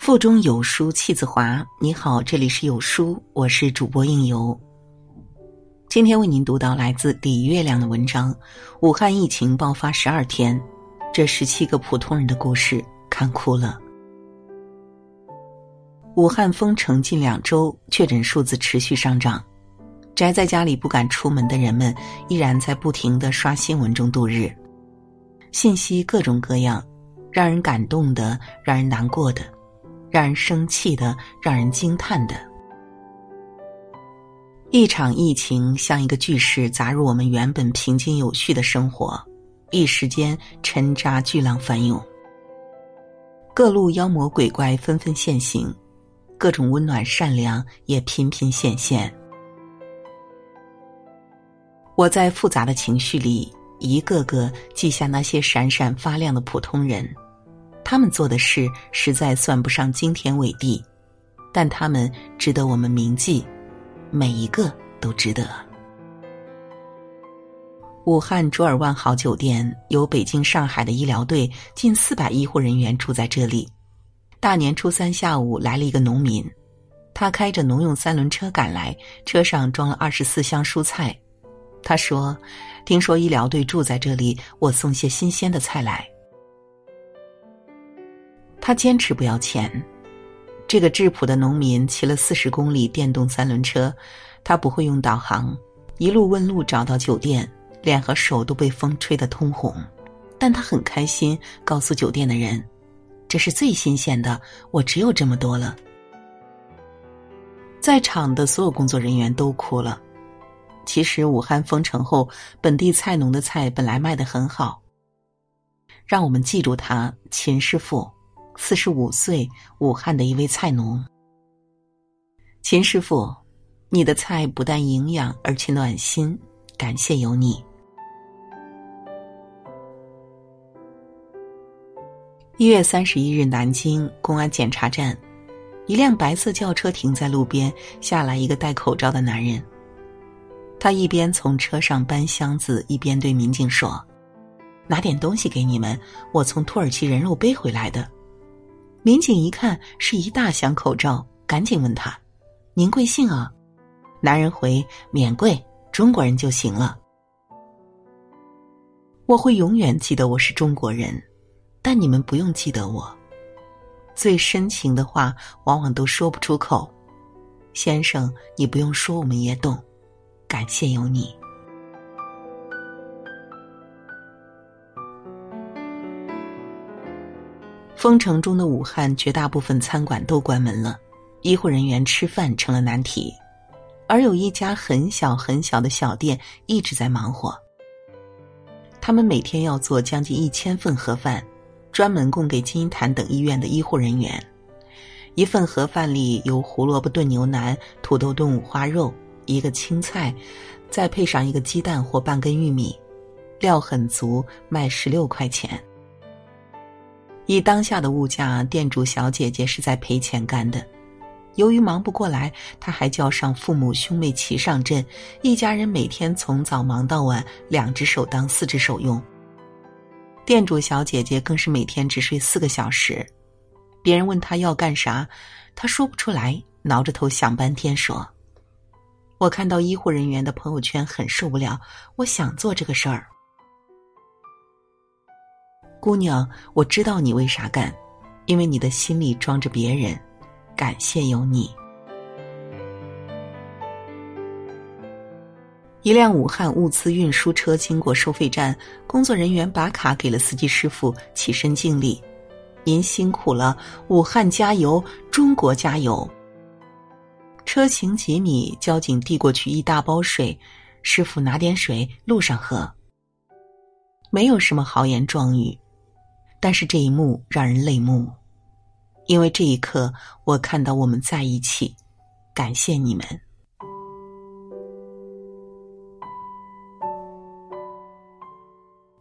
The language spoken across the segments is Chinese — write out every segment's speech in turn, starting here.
腹中有书气自华。你好，这里是有书，我是主播应由。今天为您读到来自李月亮的文章：武汉疫情爆发十二天，这十七个普通人的故事看哭了。武汉封城近两周，确诊数字持续上涨，宅在家里不敢出门的人们依然在不停的刷新闻中度日，信息各种各样，让人感动的，让人难过的。让人生气的，让人惊叹的，一场疫情像一个巨石砸入我们原本平静有序的生活，一时间沉渣巨浪翻涌，各路妖魔鬼怪纷纷现形，各种温暖善良也频频显现。我在复杂的情绪里，一个个记下那些闪闪发亮的普通人。他们做的事实在算不上惊天伟地，但他们值得我们铭记，每一个都值得。武汉卓尔万豪酒店有北京、上海的医疗队，近四百医护人员住在这里。大年初三下午来了一个农民，他开着农用三轮车赶来，车上装了二十四箱蔬菜。他说：“听说医疗队住在这里，我送些新鲜的菜来。”他坚持不要钱。这个质朴的农民骑了四十公里电动三轮车，他不会用导航，一路问路找到酒店，脸和手都被风吹得通红，但他很开心，告诉酒店的人：“这是最新鲜的，我只有这么多了。”在场的所有工作人员都哭了。其实武汉封城后，本地菜农的菜本来卖得很好。让我们记住他，秦师傅。四十五岁，武汉的一位菜农。秦师傅，你的菜不但营养，而且暖心，感谢有你。一月三十一日，南京公安检查站，一辆白色轿车停在路边，下来一个戴口罩的男人。他一边从车上搬箱子，一边对民警说：“拿点东西给你们，我从土耳其人肉背回来的。”民警一看是一大箱口罩，赶紧问他：“您贵姓啊？”男人回：“免贵，中国人就行了。”我会永远记得我是中国人，但你们不用记得我。最深情的话往往都说不出口，先生，你不用说，我们也懂。感谢有你。封城中的武汉，绝大部分餐馆都关门了，医护人员吃饭成了难题，而有一家很小很小的小店一直在忙活。他们每天要做将近一千份盒饭，专门供给金银潭等医院的医护人员。一份盒饭里有胡萝卜炖牛腩、土豆炖五花肉、一个青菜，再配上一个鸡蛋或半根玉米，料很足，卖十六块钱。以当下的物价，店主小姐姐是在赔钱干的。由于忙不过来，她还叫上父母兄妹齐上阵，一家人每天从早忙到晚，两只手当四只手用。店主小姐姐更是每天只睡四个小时。别人问她要干啥，她说不出来，挠着头想半天说：“我看到医护人员的朋友圈很受不了，我想做这个事儿。”姑娘，我知道你为啥干，因为你的心里装着别人。感谢有你。一辆武汉物资运输车经过收费站，工作人员把卡给了司机师傅，起身敬礼：“您辛苦了，武汉加油，中国加油。”车行几米，交警递过去一大包水，师傅拿点水，路上喝。没有什么豪言壮语。但是这一幕让人泪目，因为这一刻我看到我们在一起，感谢你们。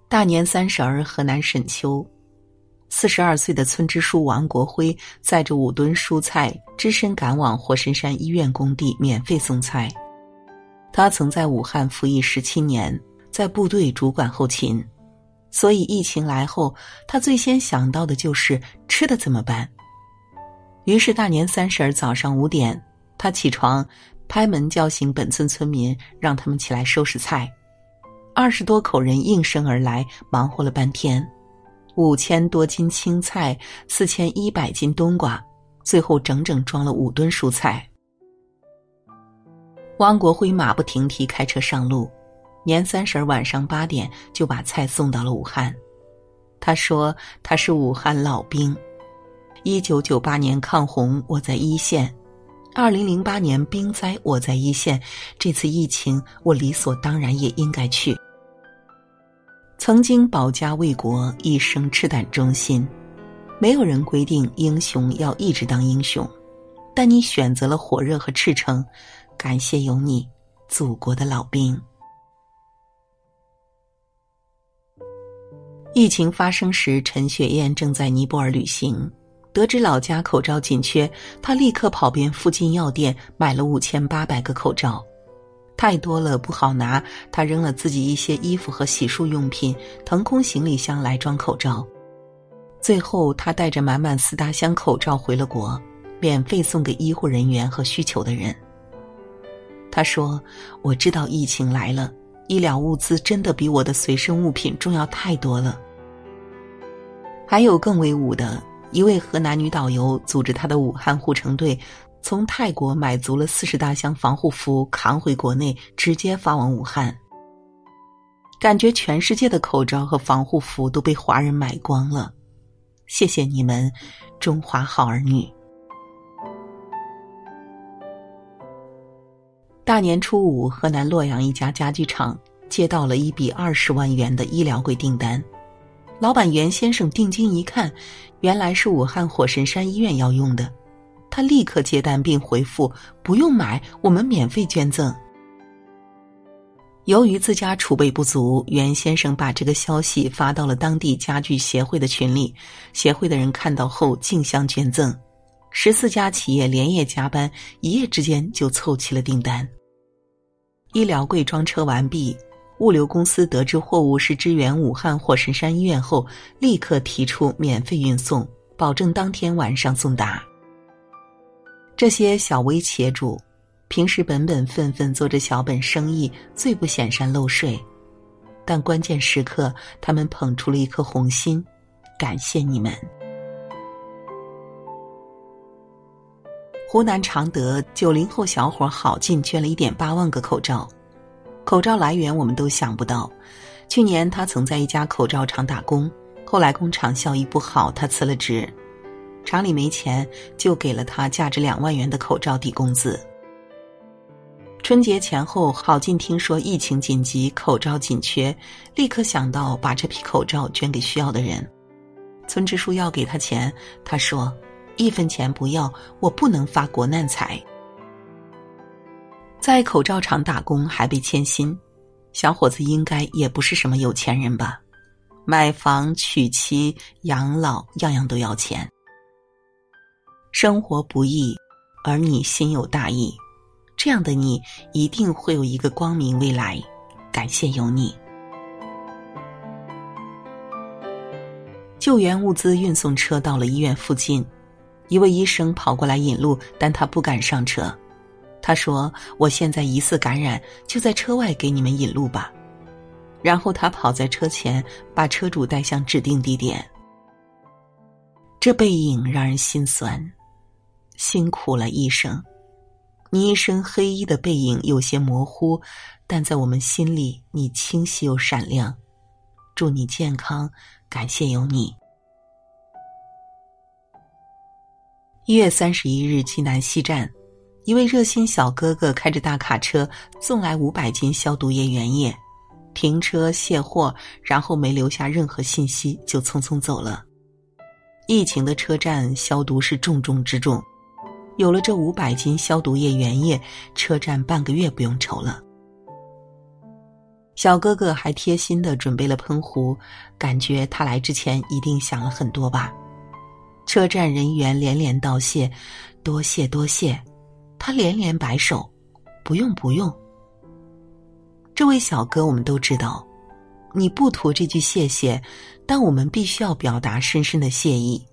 大年三十儿，河南沈丘，四十二岁的村支书王国辉载着五吨蔬菜，只身赶往火神山医院工地免费送菜。他曾在武汉服役十七年，在部队主管后勤。所以疫情来后，他最先想到的就是吃的怎么办。于是大年三十儿早上五点，他起床，拍门叫醒本村村民，让他们起来收拾菜。二十多口人应声而来，忙活了半天，五千多斤青菜，四千一百斤冬瓜，最后整整装了五吨蔬菜。汪国辉马不停蹄开车上路，年三十晚上八点就把菜送到了武汉。他说他是武汉老兵，一九九八年抗洪我在一线，二零零八年冰灾我在一线，这次疫情我理所当然也应该去。曾经保家卫国，一生赤胆忠心。没有人规定英雄要一直当英雄，但你选择了火热和赤诚，感谢有你，祖国的老兵。疫情发生时，陈雪燕正在尼泊尔旅行，得知老家口罩紧缺，她立刻跑遍附近药店，买了五千八百个口罩。太多了不好拿，他扔了自己一些衣服和洗漱用品，腾空行李箱来装口罩。最后，他带着满满四大箱口罩回了国，免费送给医护人员和需求的人。他说：“我知道疫情来了，医疗物资真的比我的随身物品重要太多了。”还有更威武的，一位河南女导游组织她的武汉护城队。从泰国买足了四十大箱防护服，扛回国内，直接发往武汉。感觉全世界的口罩和防护服都被华人买光了，谢谢你们，中华好儿女！大年初五，河南洛阳一家家具厂接到了一笔二十万元的医疗柜订单，老板袁先生定睛一看，原来是武汉火神山医院要用的。他立刻接单并回复：“不用买，我们免费捐赠。”由于自家储备不足，袁先生把这个消息发到了当地家具协会的群里。协会的人看到后竞相捐赠，十四家企业连夜加班，一夜之间就凑齐了订单。医疗柜装车完毕，物流公司得知货物是支援武汉火神山医院后，立刻提出免费运送，保证当天晚上送达。这些小微企业主，平时本本分分做着小本生意，最不显山露水，但关键时刻，他们捧出了一颗红心，感谢你们。湖南常德九零后小伙郝进捐了一点八万个口罩，口罩来源我们都想不到。去年他曾在一家口罩厂打工，后来工厂效益不好，他辞了职。厂里没钱，就给了他价值两万元的口罩抵工资。春节前后，郝进听说疫情紧急，口罩紧缺，立刻想到把这批口罩捐给需要的人。村支书要给他钱，他说：“一分钱不要，我不能发国难财。”在口罩厂打工还被欠薪，小伙子应该也不是什么有钱人吧？买房、娶妻、养老，样样都要钱。生活不易，而你心有大义，这样的你一定会有一个光明未来。感谢有你。救援物资运送车到了医院附近，一位医生跑过来引路，但他不敢上车。他说：“我现在疑似感染，就在车外给你们引路吧。”然后他跑在车前，把车主带向指定地点。这背影让人心酸。辛苦了，医生。你一身黑衣的背影有些模糊，但在我们心里，你清晰又闪亮。祝你健康，感谢有你。一月三十一日，济南西站，一位热心小哥哥开着大卡车送来五百斤消毒液原液，停车卸货，然后没留下任何信息就匆匆走了。疫情的车站，消毒是重中之重。有了这五百斤消毒液原液，车站半个月不用愁了。小哥哥还贴心的准备了喷壶，感觉他来之前一定想了很多吧。车站人员连连道谢，多谢多谢，他连连摆手，不用不用。这位小哥我们都知道，你不图这句谢谢，但我们必须要表达深深的谢意。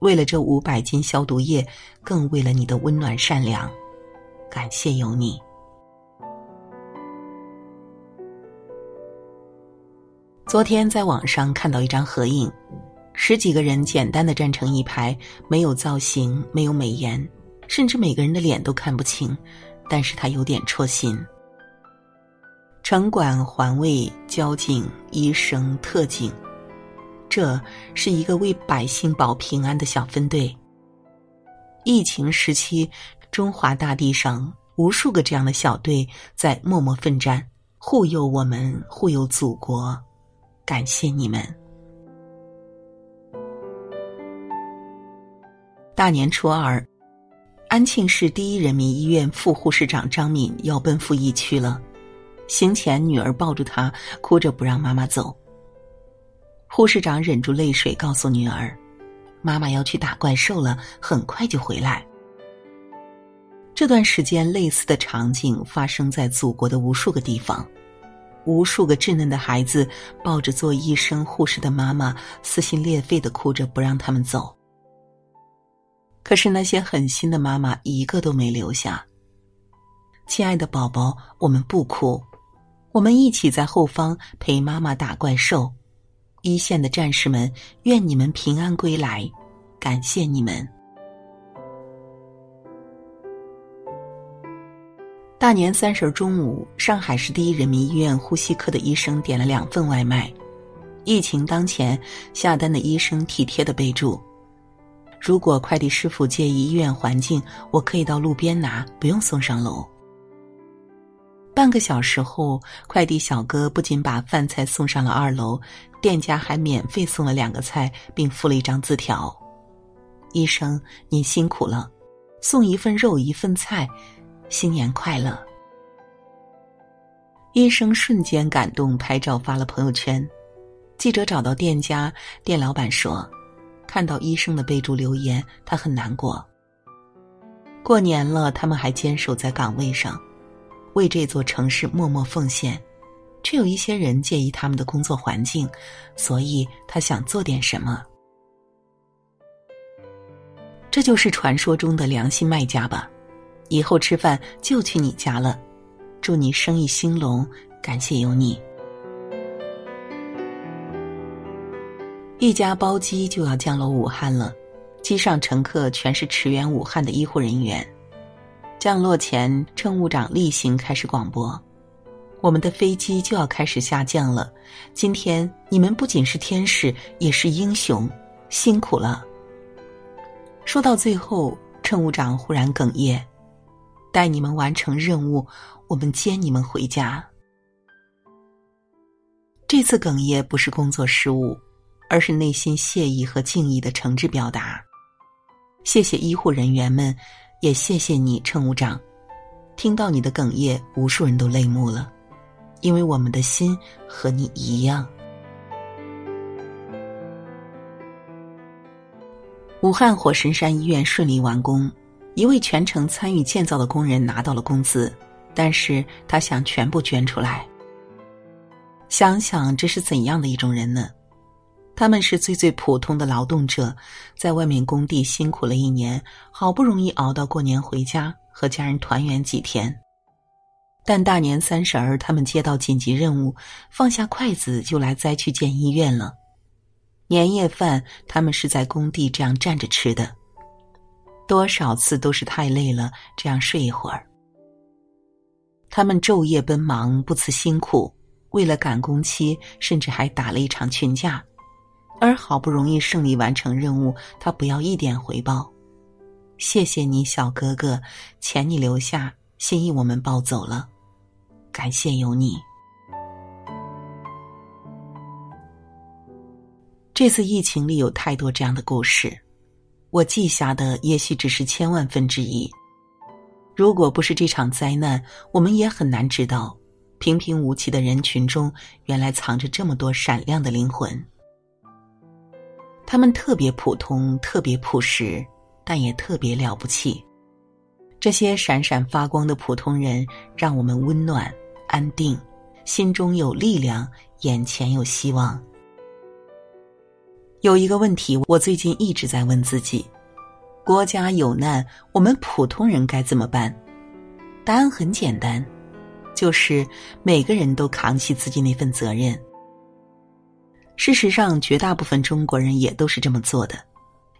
为了这五百斤消毒液，更为了你的温暖善良，感谢有你。昨天在网上看到一张合影，十几个人简单的站成一排，没有造型，没有美颜，甚至每个人的脸都看不清，但是他有点戳心。城管、环卫、交警、医生、特警。这是一个为百姓保平安的小分队。疫情时期，中华大地上无数个这样的小队在默默奋战，护佑我们，护佑祖国。感谢你们！大年初二，安庆市第一人民医院副护士长张敏要奔赴疫区了。行前，女儿抱住她，哭着不让妈妈走。护士长忍住泪水，告诉女儿：“妈妈要去打怪兽了，很快就回来。”这段时间，类似的场景发生在祖国的无数个地方，无数个稚嫩的孩子抱着做医生、护士的妈妈，撕心裂肺的哭着不让他们走。可是那些狠心的妈妈一个都没留下。亲爱的宝宝，我们不哭，我们一起在后方陪妈妈打怪兽。一线的战士们，愿你们平安归来，感谢你们。大年三十中午，上海市第一人民医院呼吸科的医生点了两份外卖。疫情当前，下单的医生体贴的备注：“如果快递师傅介意医院环境，我可以到路边拿，不用送上楼。”半个小时后，快递小哥不仅把饭菜送上了二楼，店家还免费送了两个菜，并附了一张字条：“医生，您辛苦了，送一份肉，一份菜，新年快乐。”医生瞬间感动，拍照发了朋友圈。记者找到店家，店老板说：“看到医生的备注留言，他很难过。过年了，他们还坚守在岗位上。”为这座城市默默奉献，却有一些人介意他们的工作环境，所以他想做点什么。这就是传说中的良心卖家吧？以后吃饭就去你家了，祝你生意兴隆，感谢有你。一家包机就要降落武汉了，机上乘客全是驰援武汉的医护人员。降落前，乘务长例行开始广播：“我们的飞机就要开始下降了。今天你们不仅是天使，也是英雄，辛苦了。”说到最后，乘务长忽然哽咽：“带你们完成任务，我们接你们回家。”这次哽咽不是工作失误，而是内心谢意和敬意的诚挚表达。谢谢医护人员们。也谢谢你，乘务长。听到你的哽咽，无数人都泪目了，因为我们的心和你一样。武汉火神山医院顺利完工，一位全程参与建造的工人拿到了工资，但是他想全部捐出来。想想这是怎样的一种人呢？他们是最最普通的劳动者，在外面工地辛苦了一年，好不容易熬到过年回家和家人团圆几天。但大年三十儿，他们接到紧急任务，放下筷子就来灾区建医院了。年夜饭，他们是在工地这样站着吃的，多少次都是太累了，这样睡一会儿。他们昼夜奔忙，不辞辛苦，为了赶工期，甚至还打了一场群架。而好不容易胜利完成任务，他不要一点回报。谢谢你，小哥哥，钱你留下，心意我们抱走了。感谢有你。这次疫情里有太多这样的故事，我记下的也许只是千万分之一。如果不是这场灾难，我们也很难知道，平平无奇的人群中，原来藏着这么多闪亮的灵魂。他们特别普通，特别朴实，但也特别了不起。这些闪闪发光的普通人，让我们温暖、安定，心中有力量，眼前有希望。有一个问题，我最近一直在问自己：国家有难，我们普通人该怎么办？答案很简单，就是每个人都扛起自己那份责任。事实上，绝大部分中国人也都是这么做的。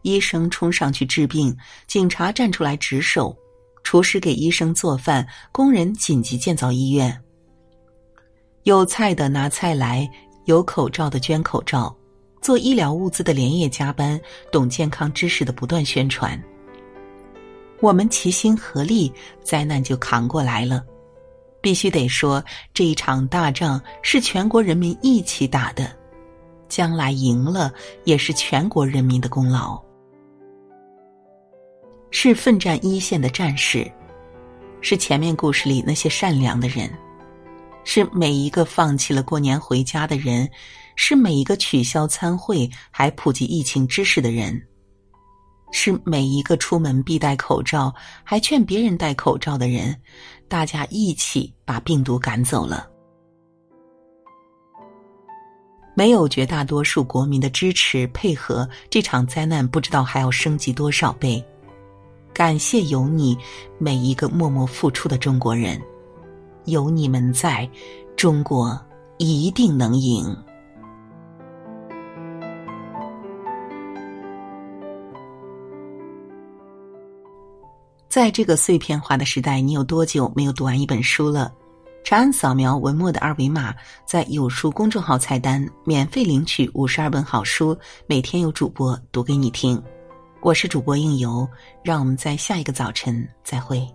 医生冲上去治病，警察站出来值守，厨师给医生做饭，工人紧急建造医院。有菜的拿菜来，有口罩的捐口罩，做医疗物资的连夜加班，懂健康知识的不断宣传。我们齐心合力，灾难就扛过来了。必须得说，这一场大仗是全国人民一起打的。将来赢了，也是全国人民的功劳，是奋战一线的战士，是前面故事里那些善良的人，是每一个放弃了过年回家的人，是每一个取消参会还普及疫情知识的人，是每一个出门必戴口罩还劝别人戴口罩的人，大家一起把病毒赶走了。没有绝大多数国民的支持配合，这场灾难不知道还要升级多少倍。感谢有你，每一个默默付出的中国人，有你们在，中国一定能赢。在这个碎片化的时代，你有多久没有读完一本书了？长按扫描文末的二维码，在有书公众号菜单免费领取五十二本好书，每天有主播读给你听。我是主播应由，让我们在下一个早晨再会。